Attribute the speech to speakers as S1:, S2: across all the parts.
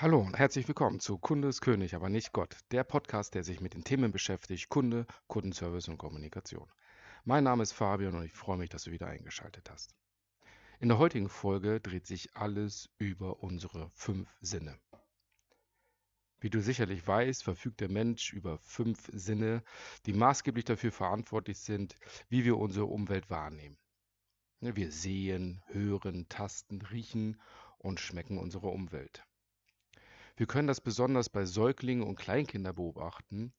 S1: Hallo und herzlich willkommen zu Kunde ist König, aber nicht Gott, der Podcast, der sich mit den Themen beschäftigt, Kunde, Kundenservice und Kommunikation. Mein Name ist Fabian und ich freue mich, dass du wieder eingeschaltet hast. In der heutigen Folge dreht sich alles über unsere fünf Sinne. Wie du sicherlich weißt, verfügt der Mensch über fünf Sinne, die maßgeblich dafür verantwortlich sind, wie wir unsere Umwelt wahrnehmen. Wir sehen, hören, tasten, riechen und schmecken unsere Umwelt. Wir können das besonders bei Säuglingen und Kleinkindern beobachten.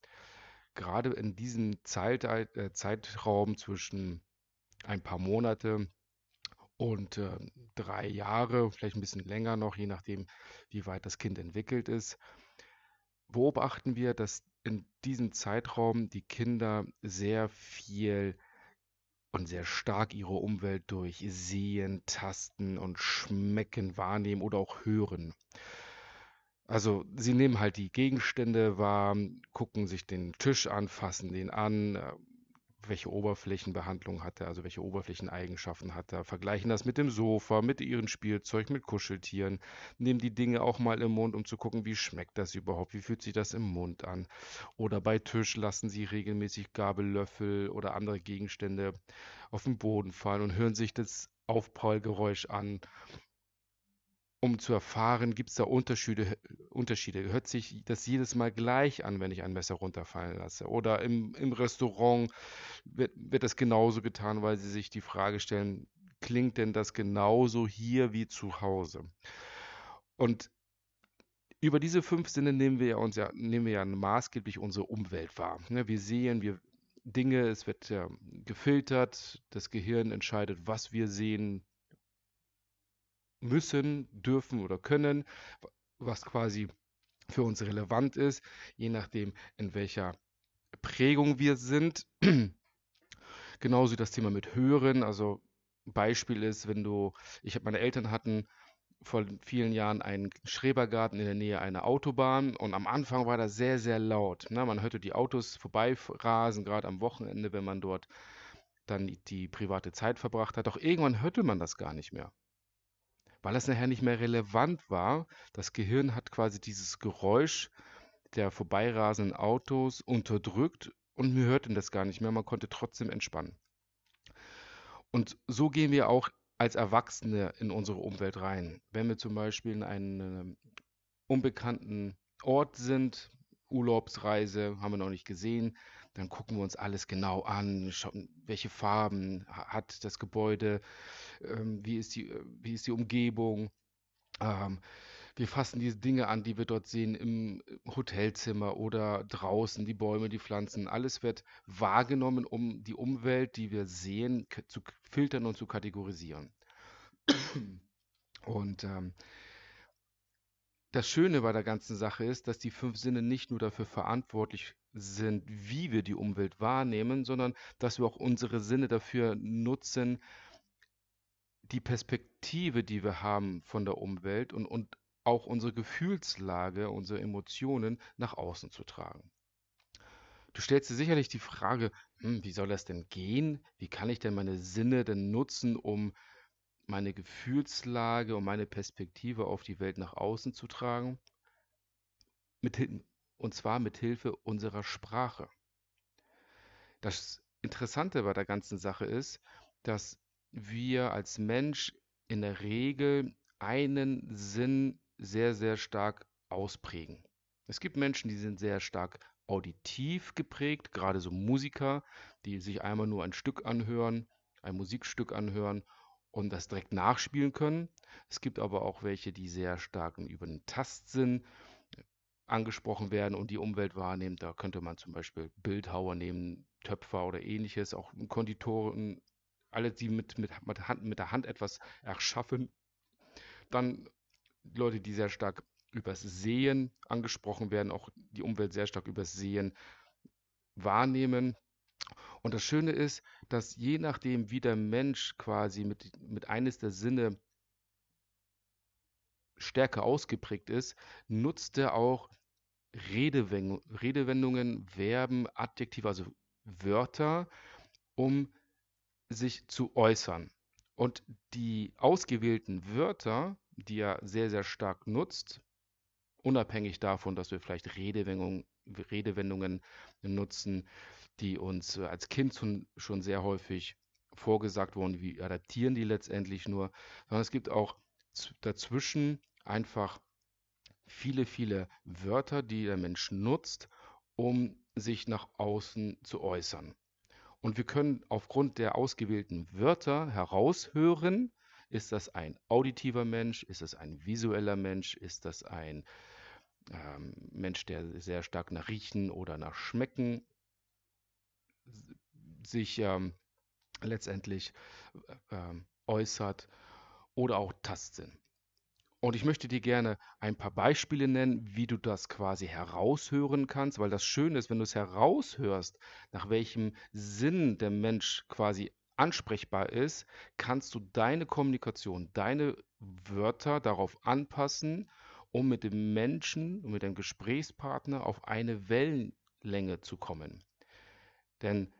S1: Gerade in diesem Zeit, äh, Zeitraum zwischen ein paar Monate und äh, drei Jahre, vielleicht ein bisschen länger noch, je nachdem, wie weit das Kind entwickelt ist, beobachten wir, dass in diesem Zeitraum die Kinder sehr viel und sehr stark ihre Umwelt durch Sehen, Tasten und Schmecken wahrnehmen oder auch hören. Also sie nehmen halt die Gegenstände wahr, gucken sich den Tisch an, fassen den an, äh, welche Oberflächenbehandlung hat er, also welche Oberflächeneigenschaften hat er, vergleichen das mit dem Sofa, mit ihrem Spielzeug, mit Kuscheltieren, nehmen die Dinge auch mal im Mund, um zu gucken, wie schmeckt das überhaupt, wie fühlt sich das im Mund an. Oder bei Tisch lassen sie regelmäßig Gabellöffel oder andere Gegenstände auf den Boden fallen und hören sich das Aufprallgeräusch an um zu erfahren, gibt es da Unterschiede, Unterschiede. Hört sich das jedes Mal gleich an, wenn ich ein Messer runterfallen lasse? Oder im, im Restaurant wird, wird das genauso getan, weil sie sich die Frage stellen, klingt denn das genauso hier wie zu Hause? Und über diese fünf Sinne nehmen wir ja, uns ja, nehmen wir ja maßgeblich unsere Umwelt wahr. Ne, wir sehen, wir Dinge, es wird gefiltert, das Gehirn entscheidet, was wir sehen, müssen, dürfen oder können, was quasi für uns relevant ist, je nachdem, in welcher Prägung wir sind. Genauso das Thema mit Hören. Also Beispiel ist, wenn du, ich habe meine Eltern hatten vor vielen Jahren einen Schrebergarten in der Nähe einer Autobahn und am Anfang war das sehr, sehr laut. Na, man hörte die Autos vorbeirasen, gerade am Wochenende, wenn man dort dann die, die private Zeit verbracht hat. Doch irgendwann hörte man das gar nicht mehr weil es nachher nicht mehr relevant war. Das Gehirn hat quasi dieses Geräusch der vorbeirasenden Autos unterdrückt und wir hörten das gar nicht mehr. Man konnte trotzdem entspannen. Und so gehen wir auch als Erwachsene in unsere Umwelt rein. Wenn wir zum Beispiel in einem unbekannten Ort sind, Urlaubsreise, haben wir noch nicht gesehen, dann gucken wir uns alles genau an, welche Farben hat das Gebäude, ähm, wie, ist die, äh, wie ist die Umgebung. Ähm, wir fassen diese Dinge an, die wir dort sehen im Hotelzimmer oder draußen, die Bäume, die Pflanzen. Alles wird wahrgenommen, um die Umwelt, die wir sehen, zu filtern und zu kategorisieren. Und ähm, das Schöne bei der ganzen Sache ist, dass die fünf Sinne nicht nur dafür verantwortlich sind, wie wir die Umwelt wahrnehmen, sondern dass wir auch unsere Sinne dafür nutzen, die Perspektive, die wir haben von der Umwelt und, und auch unsere Gefühlslage, unsere Emotionen nach außen zu tragen. Du stellst dir sicherlich die Frage, hm, wie soll das denn gehen? Wie kann ich denn meine Sinne denn nutzen, um meine Gefühlslage und meine Perspektive auf die Welt nach außen zu tragen? Mit, und zwar mit Hilfe unserer Sprache. Das Interessante bei der ganzen Sache ist, dass wir als Mensch in der Regel einen Sinn sehr, sehr stark ausprägen. Es gibt Menschen, die sind sehr stark auditiv geprägt, gerade so Musiker, die sich einmal nur ein Stück anhören, ein Musikstück anhören und das direkt nachspielen können. Es gibt aber auch welche, die sehr stark über den Tastsinn angesprochen werden und die Umwelt wahrnehmen. Da könnte man zum Beispiel Bildhauer nehmen, Töpfer oder ähnliches, auch Konditoren, alle, die mit, mit, mit, Hand, mit der Hand etwas erschaffen. Dann Leute, die sehr stark übers Sehen angesprochen werden, auch die Umwelt sehr stark übers Sehen wahrnehmen. Und das Schöne ist, dass je nachdem, wie der Mensch quasi mit, mit eines der Sinne stärker ausgeprägt ist, nutzt er auch Redewendungen, Verben, Adjektive, also Wörter, um sich zu äußern. Und die ausgewählten Wörter, die er sehr, sehr stark nutzt, unabhängig davon, dass wir vielleicht Redewendungen, Redewendungen nutzen, die uns äh, als Kind schon, schon sehr häufig vorgesagt wurden. Wir adaptieren die letztendlich nur, sondern es gibt auch dazwischen einfach viele, viele Wörter, die der Mensch nutzt, um sich nach außen zu äußern. Und wir können aufgrund der ausgewählten Wörter heraushören, ist das ein auditiver Mensch, ist das ein visueller Mensch, ist das ein ähm, Mensch, der sehr stark nach Riechen oder nach Schmecken sich ähm, letztendlich äh, ähm, äußert oder auch Tastsinn. Und ich möchte dir gerne ein paar Beispiele nennen, wie du das quasi heraushören kannst, weil das Schöne ist, wenn du es heraushörst, nach welchem Sinn der Mensch quasi ansprechbar ist, kannst du deine Kommunikation, deine Wörter darauf anpassen, um mit dem Menschen, mit dem Gesprächspartner auf eine Wellenlänge zu kommen. Denn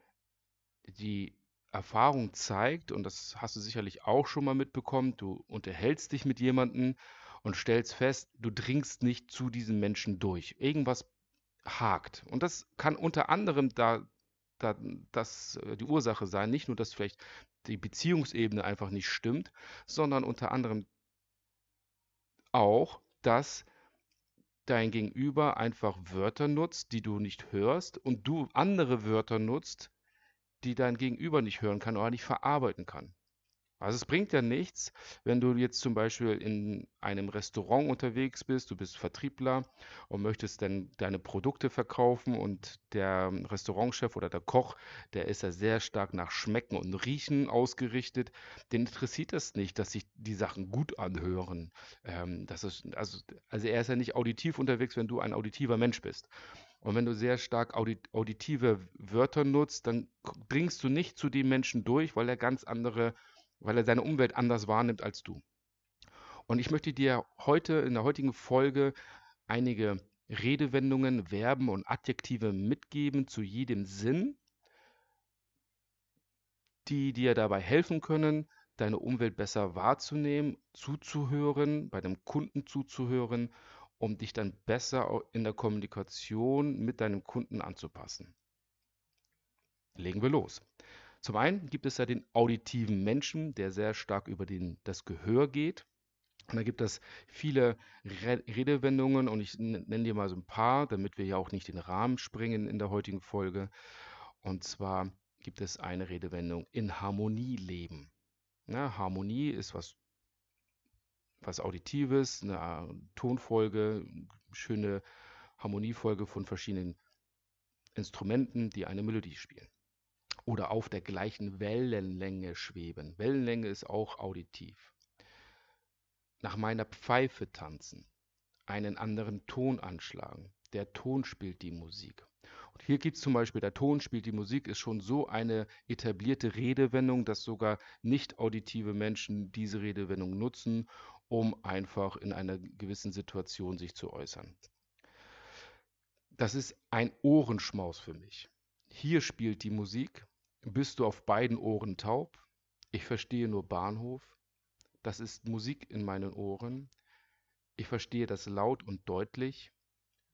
S1: die Erfahrung zeigt, und das hast du sicherlich auch schon mal mitbekommen, du unterhältst dich mit jemandem und stellst fest, du dringst nicht zu diesem Menschen durch. Irgendwas hakt. Und das kann unter anderem da, da das äh, die Ursache sein, nicht nur, dass vielleicht die Beziehungsebene einfach nicht stimmt, sondern unter anderem auch, dass dein Gegenüber einfach Wörter nutzt, die du nicht hörst und du andere Wörter nutzt, die dein Gegenüber nicht hören kann oder nicht verarbeiten kann. Also es bringt ja nichts, wenn du jetzt zum Beispiel in einem Restaurant unterwegs bist, du bist Vertriebler und möchtest dann deine Produkte verkaufen und der Restaurantchef oder der Koch, der ist ja sehr stark nach Schmecken und Riechen ausgerichtet, den interessiert es nicht, dass sich die Sachen gut anhören. Ähm, das ist, also, also er ist ja nicht auditiv unterwegs, wenn du ein auditiver Mensch bist. Und wenn du sehr stark auditive Wörter nutzt, dann dringst du nicht zu dem Menschen durch, weil er ganz andere, weil er seine Umwelt anders wahrnimmt als du. Und ich möchte dir heute in der heutigen Folge einige Redewendungen, Verben und Adjektive mitgeben zu jedem Sinn, die dir dabei helfen können, deine Umwelt besser wahrzunehmen, zuzuhören, bei dem Kunden zuzuhören um dich dann besser in der Kommunikation mit deinem Kunden anzupassen. Legen wir los. Zum einen gibt es ja den auditiven Menschen, der sehr stark über den, das Gehör geht. Und da gibt es viele Redewendungen und ich nenne dir mal so ein paar, damit wir ja auch nicht den Rahmen springen in der heutigen Folge. Und zwar gibt es eine Redewendung in Harmonie leben. Ja, Harmonie ist was was Auditives, eine äh, Tonfolge, schöne Harmoniefolge von verschiedenen Instrumenten, die eine Melodie spielen. Oder auf der gleichen Wellenlänge schweben. Wellenlänge ist auch auditiv. Nach meiner Pfeife tanzen. Einen anderen Ton anschlagen. Der Ton spielt die Musik. Und hier gibt es zum Beispiel, der Ton spielt die Musik, ist schon so eine etablierte Redewendung, dass sogar nicht auditive Menschen diese Redewendung nutzen um einfach in einer gewissen Situation sich zu äußern. Das ist ein Ohrenschmaus für mich. Hier spielt die Musik. Bist du auf beiden Ohren taub? Ich verstehe nur Bahnhof. Das ist Musik in meinen Ohren. Ich verstehe das laut und deutlich.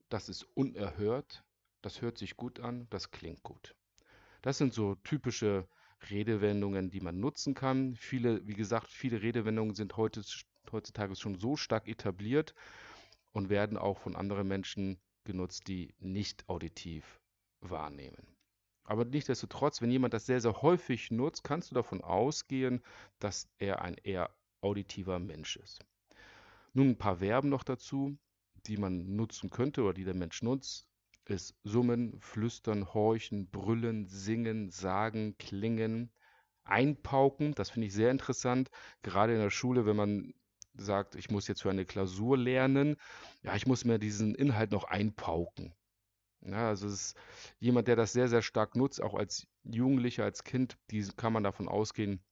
S1: Das ist unerhört. Das hört sich gut an. Das klingt gut. Das sind so typische Redewendungen, die man nutzen kann. Viele, wie gesagt, viele Redewendungen sind heute heutzutage schon so stark etabliert und werden auch von anderen Menschen genutzt, die nicht auditiv wahrnehmen. Aber nichtsdestotrotz, wenn jemand das sehr, sehr häufig nutzt, kannst du davon ausgehen, dass er ein eher auditiver Mensch ist. Nun ein paar Verben noch dazu, die man nutzen könnte oder die der Mensch nutzt, ist summen, flüstern, horchen, brüllen, singen, sagen, klingen, einpauken. Das finde ich sehr interessant, gerade in der Schule, wenn man sagt, ich muss jetzt für eine Klausur lernen, ja, ich muss mir diesen Inhalt noch einpauken. Ja, also es ist jemand, der das sehr, sehr stark nutzt, auch als Jugendlicher, als Kind, die kann man davon ausgehen,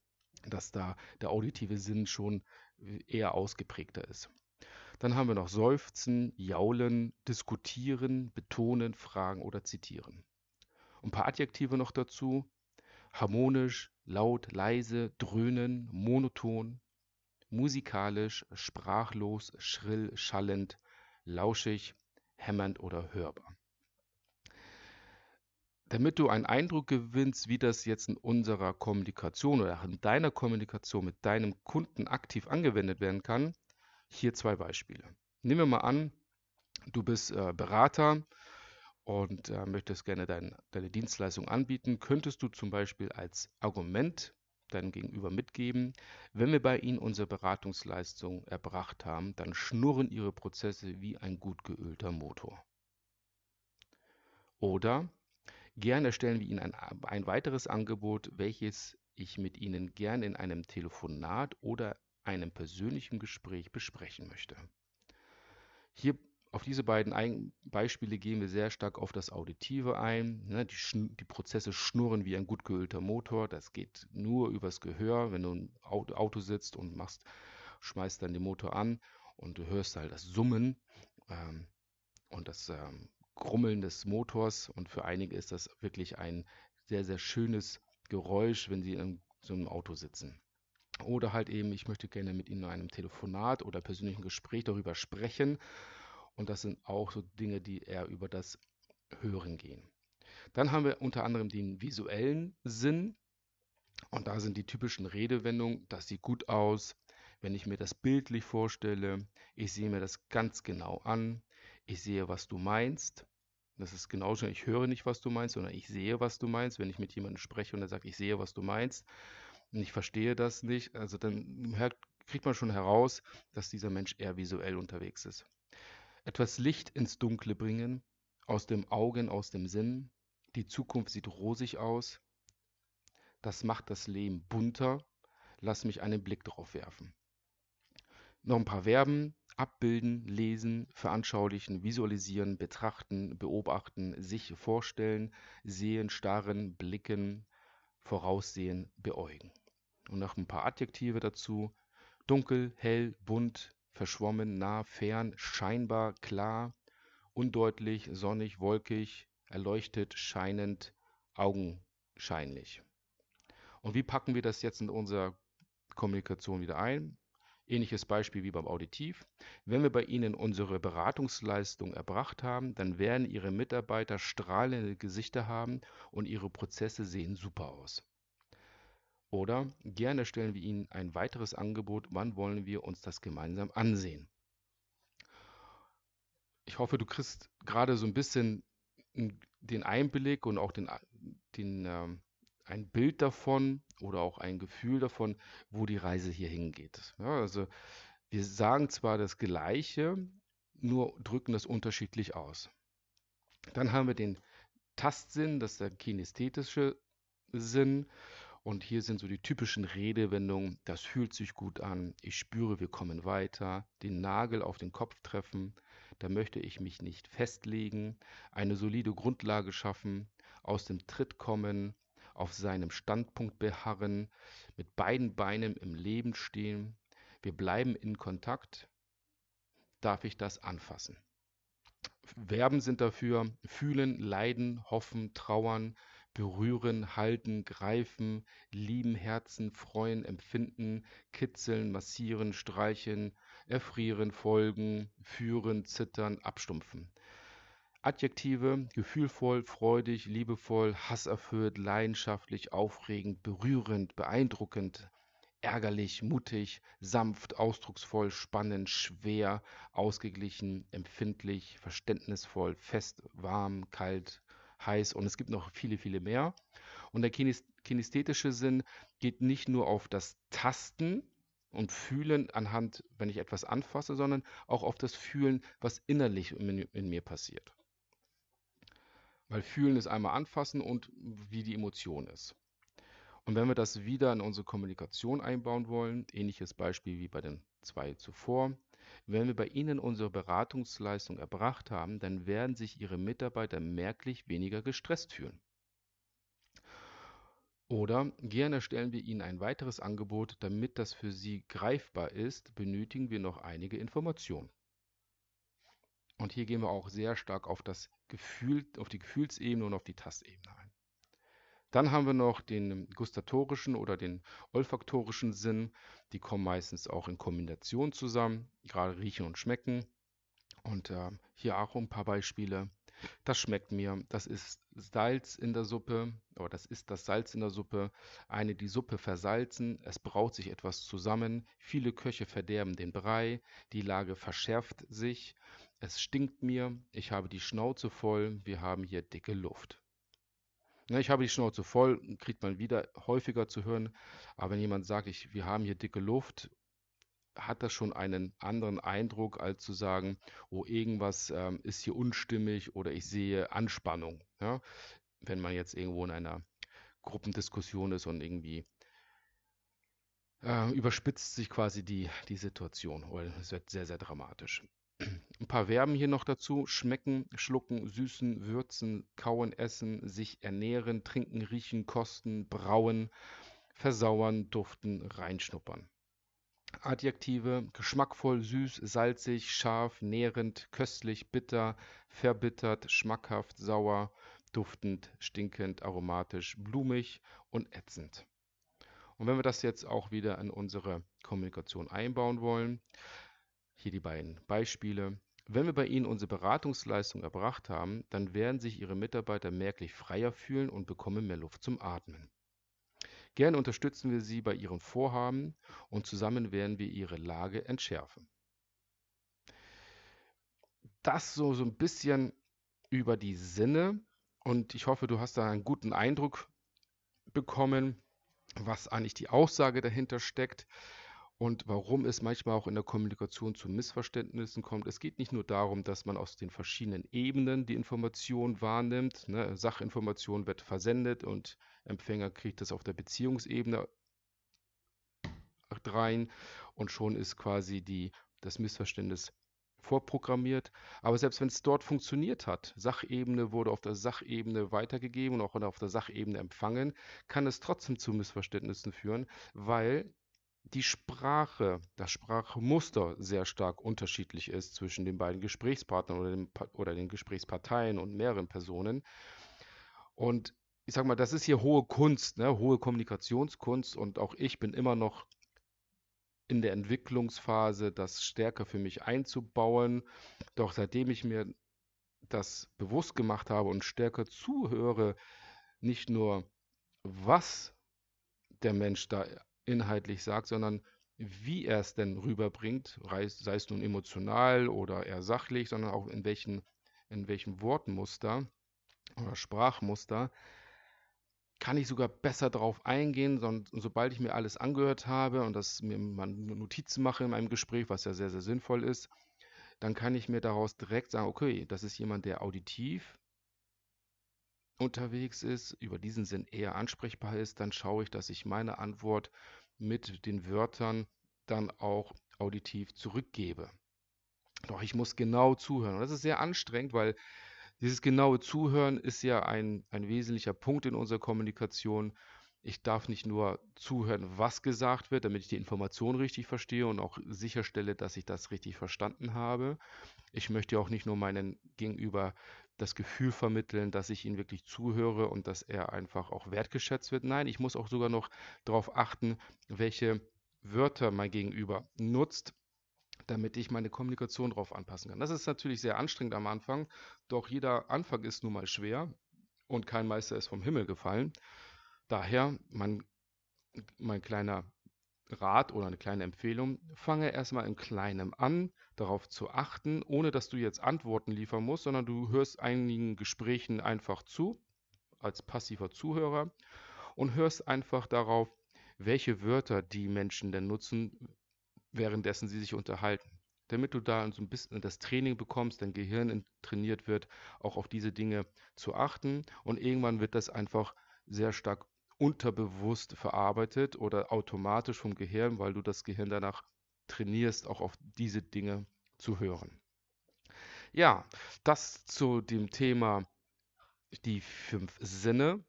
S1: dass da der auditive Sinn schon eher ausgeprägter ist. Dann haben wir noch Seufzen, Jaulen, Diskutieren, Betonen, Fragen oder Zitieren. Ein paar Adjektive noch dazu. Harmonisch, laut, leise, dröhnen, monoton, musikalisch, sprachlos, schrill, schallend, lauschig, hämmernd oder hörbar. Damit du einen Eindruck gewinnst, wie das jetzt in unserer Kommunikation oder in deiner Kommunikation mit deinem Kunden aktiv angewendet werden kann, hier zwei Beispiele. Nehmen wir mal an, du bist äh, Berater und äh, möchtest gerne dein, deine Dienstleistung anbieten, könntest du zum Beispiel als Argument deinem Gegenüber mitgeben, wenn wir bei Ihnen unsere Beratungsleistung erbracht haben, dann schnurren Ihre Prozesse wie ein gut geölter Motor. Oder Gerne stellen wir Ihnen ein, ein weiteres Angebot, welches ich mit Ihnen gern in einem Telefonat oder einem persönlichen Gespräch besprechen möchte. Hier auf diese beiden Beispiele gehen wir sehr stark auf das Auditive ein. Ne, die, die, Prozesse schnurren wie ein gut geölter Motor. Das geht nur übers Gehör. Wenn du im Auto, Auto sitzt und machst, schmeißt dann den Motor an und du hörst halt das Summen ähm, und das ähm, Grummeln des Motors und für einige ist das wirklich ein sehr, sehr schönes Geräusch, wenn sie in so einem Auto sitzen. Oder halt eben, ich möchte gerne mit Ihnen in einem Telefonat oder persönlichen Gespräch darüber sprechen. Und das sind auch so Dinge, die eher über das Hören gehen. Dann haben wir unter anderem den visuellen Sinn. Und da sind die typischen Redewendungen, das sieht gut aus, wenn ich mir das bildlich vorstelle, ich sehe mir das ganz genau an, ich sehe, was du meinst. Das ist genauso, ich höre nicht, was du meinst, sondern ich sehe, was du meinst. Wenn ich mit jemandem spreche und er sagt, ich sehe, was du meinst, und ich verstehe das nicht, also dann kriegt man schon heraus, dass dieser Mensch eher visuell unterwegs ist. Etwas Licht ins Dunkle bringen, aus dem Augen, aus dem Sinn. Die Zukunft sieht rosig aus. Das macht das Leben bunter. Lass mich einen Blick drauf werfen. Noch ein paar Verben abbilden, lesen, veranschaulichen, visualisieren, betrachten, beobachten, sich vorstellen, sehen, starren, blicken, voraussehen, beäugen. Und noch ein paar Adjektive dazu. Dunkel, hell, bunt, verschwommen, nah, fern, scheinbar, klar, undeutlich, sonnig, wolkig, erleuchtet, scheinend, augenscheinlich. Und wie packen wir das jetzt in unserer Kommunikation wieder ein? Ähnliches Beispiel wie beim Auditiv. Wenn wir bei Ihnen unsere Beratungsleistung erbracht haben, dann werden Ihre Mitarbeiter strahlende Gesichter haben und Ihre Prozesse sehen super aus. Oder gerne stellen wir Ihnen ein weiteres Angebot, wann wollen wir uns das gemeinsam ansehen. Ich hoffe, du kriegst gerade so ein bisschen den Einblick und auch den, den, äh, ein Bild davon, oder auch ein Gefühl davon, wo die Reise hier hingeht. Ja, also wir sagen zwar das Gleiche, nur drücken das unterschiedlich aus. Dann haben wir den Tastsinn, das ist der kinästhetische Sinn. Und hier sind so die typischen Redewendungen, das fühlt sich gut an, ich spüre, wir kommen weiter, den Nagel auf den Kopf treffen, da möchte ich mich nicht festlegen, eine solide Grundlage schaffen, aus dem Tritt kommen, auf seinem Standpunkt beharren, mit beiden Beinen im Leben stehen. Wir bleiben in Kontakt. Darf ich das anfassen? Verben sind dafür fühlen, leiden, hoffen, trauern, berühren, halten, greifen, lieben, Herzen, freuen, empfinden, kitzeln, massieren, streichen, erfrieren, folgen, führen, zittern, abstumpfen. Adjektive gefühlvoll, freudig, liebevoll, hasserfüllt, leidenschaftlich, aufregend, berührend, beeindruckend, ärgerlich, mutig, sanft, ausdrucksvoll, spannend, schwer, ausgeglichen, empfindlich, verständnisvoll, fest, warm, kalt, heiß und es gibt noch viele, viele mehr. Und der kinästhetische Sinn geht nicht nur auf das Tasten und Fühlen anhand, wenn ich etwas anfasse, sondern auch auf das Fühlen, was innerlich in, in mir passiert. Weil fühlen ist einmal anfassen und wie die Emotion ist. Und wenn wir das wieder in unsere Kommunikation einbauen wollen, ähnliches Beispiel wie bei den zwei zuvor, wenn wir bei Ihnen unsere Beratungsleistung erbracht haben, dann werden sich Ihre Mitarbeiter merklich weniger gestresst fühlen. Oder gerne stellen wir Ihnen ein weiteres Angebot, damit das für Sie greifbar ist, benötigen wir noch einige Informationen. Und hier gehen wir auch sehr stark auf das Gefühl, auf die Gefühlsebene und auf die Tastebene ein. Dann haben wir noch den gustatorischen oder den olfaktorischen Sinn. Die kommen meistens auch in Kombination zusammen, gerade riechen und schmecken. Und äh, hier auch ein paar Beispiele. Das schmeckt mir. Das ist Salz in der Suppe, oder das ist das Salz in der Suppe. Eine die Suppe versalzen, es braut sich etwas zusammen. Viele Köche verderben den Brei, die Lage verschärft sich. Es stinkt mir, ich habe die Schnauze voll, wir haben hier dicke Luft. Ne, ich habe die Schnauze voll, kriegt man wieder häufiger zu hören. Aber wenn jemand sagt, ich, wir haben hier dicke Luft, hat das schon einen anderen Eindruck, als zu sagen, oh, irgendwas ähm, ist hier unstimmig oder ich sehe Anspannung. Ja? Wenn man jetzt irgendwo in einer Gruppendiskussion ist und irgendwie äh, überspitzt sich quasi die, die Situation oder es wird sehr, sehr dramatisch. Ein paar Verben hier noch dazu. Schmecken, schlucken, süßen, würzen, kauen, essen, sich ernähren, trinken, riechen, kosten, brauen, versauern, duften, reinschnuppern. Adjektive geschmackvoll, süß, salzig, scharf, nährend, köstlich, bitter, verbittert, schmackhaft, sauer, duftend, stinkend, aromatisch, blumig und ätzend. Und wenn wir das jetzt auch wieder in unsere Kommunikation einbauen wollen, hier die beiden Beispiele. Wenn wir bei Ihnen unsere Beratungsleistung erbracht haben, dann werden sich Ihre Mitarbeiter merklich freier fühlen und bekommen mehr Luft zum Atmen. Gerne unterstützen wir Sie bei Ihren Vorhaben und zusammen werden wir Ihre Lage entschärfen. Das so, so ein bisschen über die Sinne und ich hoffe, du hast da einen guten Eindruck bekommen, was eigentlich die Aussage dahinter steckt und warum es manchmal auch in der Kommunikation zu Missverständnissen kommt. Es geht nicht nur darum, dass man aus den verschiedenen Ebenen die Information wahrnimmt. Ne? Sachinformation wird versendet und Empfänger kriegt das auf der Beziehungsebene rein und schon ist quasi die, das Missverständnis vorprogrammiert. Aber selbst wenn es dort funktioniert hat, Sachebene wurde auf der Sachebene weitergegeben und auch auf der Sachebene empfangen, kann es trotzdem zu Missverständnissen führen, weil die Sprache, das Sprachmuster sehr stark unterschiedlich ist zwischen den beiden Gesprächspartnern oder den, oder den Gesprächsparteien und mehreren Personen. Und ich sage mal, das ist hier hohe Kunst, ne? hohe Kommunikationskunst und auch ich bin immer noch in der Entwicklungsphase, das stärker für mich einzubauen. Doch seitdem ich mir das bewusst gemacht habe und stärker zuhöre, nicht nur was der Mensch da inhaltlich sagt, sondern wie er es denn rüberbringt, sei es nun emotional oder eher sachlich, sondern auch in welchen, in welchem Wortmuster oder Sprachmuster, kann ich sogar besser darauf eingehen, sondern sobald ich mir alles angehört habe und das mir man Notizen mache in meinem Gespräch, was ja sehr, sehr sinnvoll ist, dann kann ich mir daraus direkt sagen, okay, das ist jemand, der auditiv unterwegs ist, über diesen Sinn eher ansprechbar ist, dann schaue ich, dass ich meine Antwort mit den Wörtern dann auch auditiv zurückgebe. Doch ich muss genau zuhören. Und das ist sehr anstrengend, weil dieses genaue Zuhören ist ja ein, ein wesentlicher Punkt in unserer Kommunikation. Ich darf nicht nur zuhören, was gesagt wird, damit ich die Information richtig verstehe und auch sicherstelle, dass ich das richtig verstanden habe. Ich möchte auch nicht nur meinen Gegenüber das Gefühl vermitteln, dass ich ihm wirklich zuhöre und dass er einfach auch wertgeschätzt wird. Nein, ich muss auch sogar noch darauf achten, welche Wörter mein Gegenüber nutzt, damit ich meine Kommunikation darauf anpassen kann. Das ist natürlich sehr anstrengend am Anfang, doch jeder Anfang ist nun mal schwer und kein Meister ist vom Himmel gefallen. Daher mein, mein kleiner Rat oder eine kleine Empfehlung, fange erstmal in kleinem an, darauf zu achten, ohne dass du jetzt Antworten liefern musst, sondern du hörst einigen Gesprächen einfach zu, als passiver Zuhörer und hörst einfach darauf, welche Wörter die Menschen denn nutzen, währenddessen sie sich unterhalten. Damit du da so ein bisschen das Training bekommst, dein Gehirn trainiert wird, auch auf diese Dinge zu achten und irgendwann wird das einfach sehr stark unterbewusst verarbeitet oder automatisch vom Gehirn, weil du das Gehirn danach trainierst, auch auf diese Dinge zu hören. Ja, das zu dem Thema die fünf Sinne.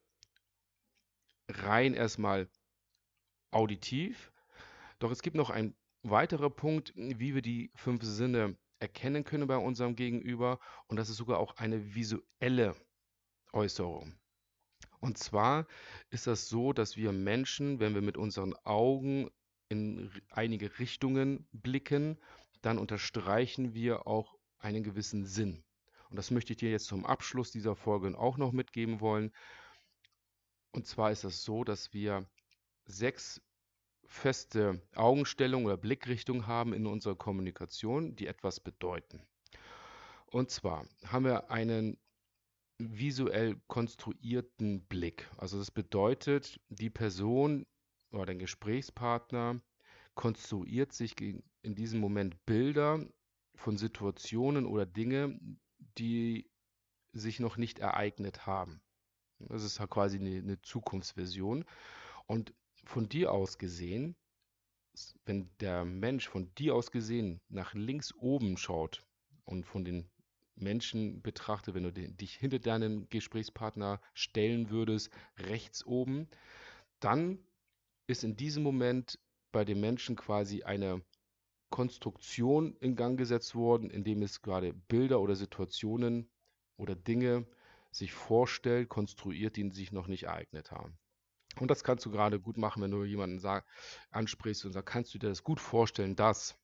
S1: Rein erstmal auditiv. Doch es gibt noch einen weiterer Punkt, wie wir die fünf Sinne erkennen können bei unserem Gegenüber. Und das ist sogar auch eine visuelle Äußerung. Und zwar ist das so, dass wir Menschen, wenn wir mit unseren Augen in einige Richtungen blicken, dann unterstreichen wir auch einen gewissen Sinn. Und das möchte ich dir jetzt zum Abschluss dieser Folge auch noch mitgeben wollen. Und zwar ist es so, dass wir sechs feste Augenstellungen oder Blickrichtungen haben in unserer Kommunikation, die etwas bedeuten. Und zwar haben wir einen visuell konstruierten Blick. Also das bedeutet, die Person oder der Gesprächspartner konstruiert sich in diesem Moment Bilder von Situationen oder Dinge, die sich noch nicht ereignet haben. Das ist halt quasi eine, eine Zukunftsversion. Und von dir aus gesehen, wenn der Mensch von dir aus gesehen nach links oben schaut und von den Menschen betrachtet, wenn du dich hinter deinen Gesprächspartner stellen würdest, rechts oben, dann ist in diesem Moment bei dem Menschen quasi eine Konstruktion in Gang gesetzt worden, indem es gerade Bilder oder Situationen oder Dinge sich vorstellt, konstruiert, die sich noch nicht ereignet haben. Und das kannst du gerade gut machen, wenn du jemanden sag, ansprichst und sagst, kannst du dir das gut vorstellen, dass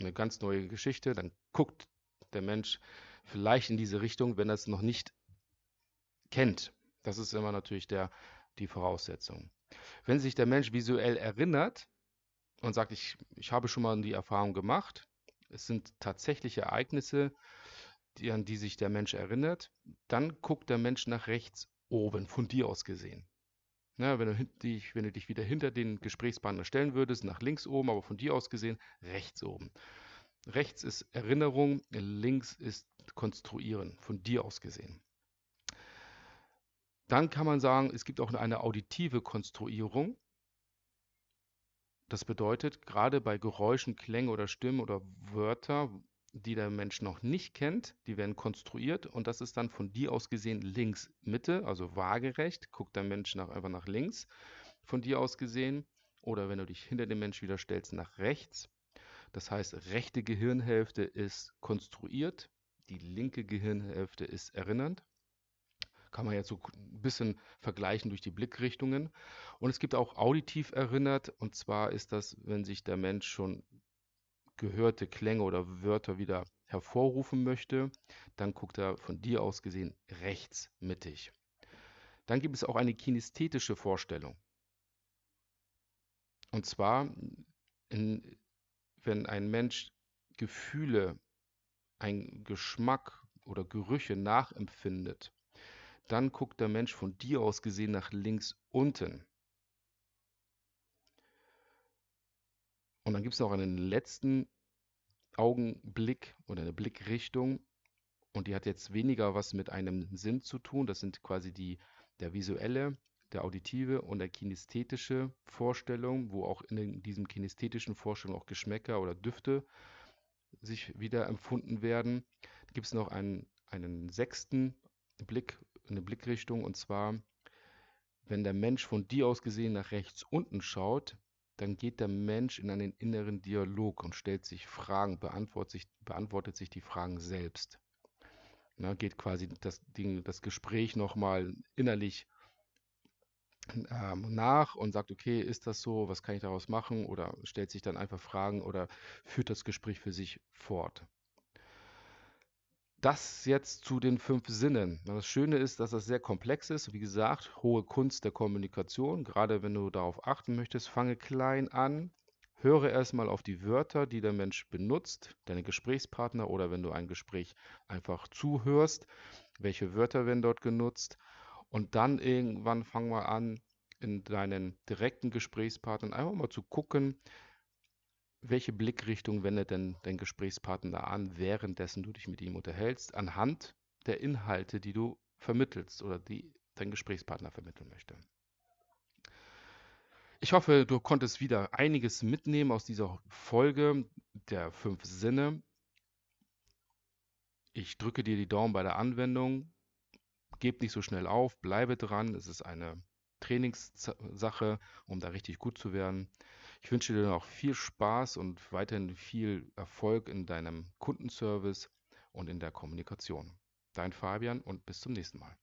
S1: eine ganz neue Geschichte, dann guckt der Mensch vielleicht in diese Richtung, wenn er es noch nicht kennt. Das ist immer natürlich der, die Voraussetzung. Wenn sich der Mensch visuell erinnert und sagt, ich, ich habe schon mal die Erfahrung gemacht, es sind tatsächliche Ereignisse, die, an die sich der Mensch erinnert, dann guckt der Mensch nach rechts oben, von dir aus gesehen. Ja, wenn, du dich, wenn du dich wieder hinter den Gesprächspartner stellen würdest, nach links oben, aber von dir aus gesehen, rechts oben. Rechts ist Erinnerung, links ist Konstruieren, von dir aus gesehen. Dann kann man sagen, es gibt auch eine auditive Konstruierung. Das bedeutet, gerade bei Geräuschen, Klängen oder Stimmen oder Wörter, die der Mensch noch nicht kennt, die werden konstruiert und das ist dann von dir aus gesehen links Mitte, also waagerecht, guckt der Mensch nach, einfach nach links, von dir aus gesehen. Oder wenn du dich hinter dem Mensch wieder stellst, nach rechts. Das heißt, rechte Gehirnhälfte ist konstruiert, die linke Gehirnhälfte ist erinnernd. Kann man jetzt so ein bisschen vergleichen durch die Blickrichtungen. Und es gibt auch auditiv erinnert, und zwar ist das, wenn sich der Mensch schon gehörte Klänge oder Wörter wieder hervorrufen möchte, dann guckt er von dir aus gesehen rechts mittig. Dann gibt es auch eine kinästhetische Vorstellung. Und zwar, in, wenn ein Mensch Gefühle, ein Geschmack oder Gerüche nachempfindet, dann guckt der Mensch von dir aus gesehen nach links unten. Und dann gibt es noch einen letzten Augenblick oder eine Blickrichtung. Und die hat jetzt weniger was mit einem Sinn zu tun. Das sind quasi die, der visuelle, der auditive und der kinästhetische Vorstellung, wo auch in diesem kinästhetischen Vorstellung auch Geschmäcker oder Düfte sich wieder empfunden werden. Gibt es noch einen, einen sechsten Blick, eine Blickrichtung, und zwar, wenn der Mensch von dir aus gesehen nach rechts unten schaut, dann geht der Mensch in einen inneren Dialog und stellt sich Fragen, beantwortet sich, beantwortet sich die Fragen selbst. Na, geht quasi das, Ding, das Gespräch nochmal innerlich ähm, nach und sagt, okay, ist das so, was kann ich daraus machen? Oder stellt sich dann einfach Fragen oder führt das Gespräch für sich fort. Das jetzt zu den fünf Sinnen. Das Schöne ist, dass das sehr komplex ist. Wie gesagt, hohe Kunst der Kommunikation. Gerade wenn du darauf achten möchtest, fange klein an. Höre erstmal auf die Wörter, die der Mensch benutzt, deine Gesprächspartner oder wenn du ein Gespräch einfach zuhörst, welche Wörter werden dort genutzt. Und dann irgendwann fang mal an, in deinen direkten Gesprächspartnern einfach mal zu gucken, welche Blickrichtung wendet denn dein Gesprächspartner an, währenddessen du dich mit ihm unterhältst, anhand der Inhalte, die du vermittelst oder die dein Gesprächspartner vermitteln möchte. Ich hoffe, du konntest wieder einiges mitnehmen aus dieser Folge der fünf Sinne. Ich drücke dir die Daumen bei der Anwendung. Geb nicht so schnell auf, bleibe dran. Es ist eine Trainingssache, um da richtig gut zu werden. Ich wünsche dir noch viel Spaß und weiterhin viel Erfolg in deinem Kundenservice und in der Kommunikation. Dein Fabian und bis zum nächsten Mal.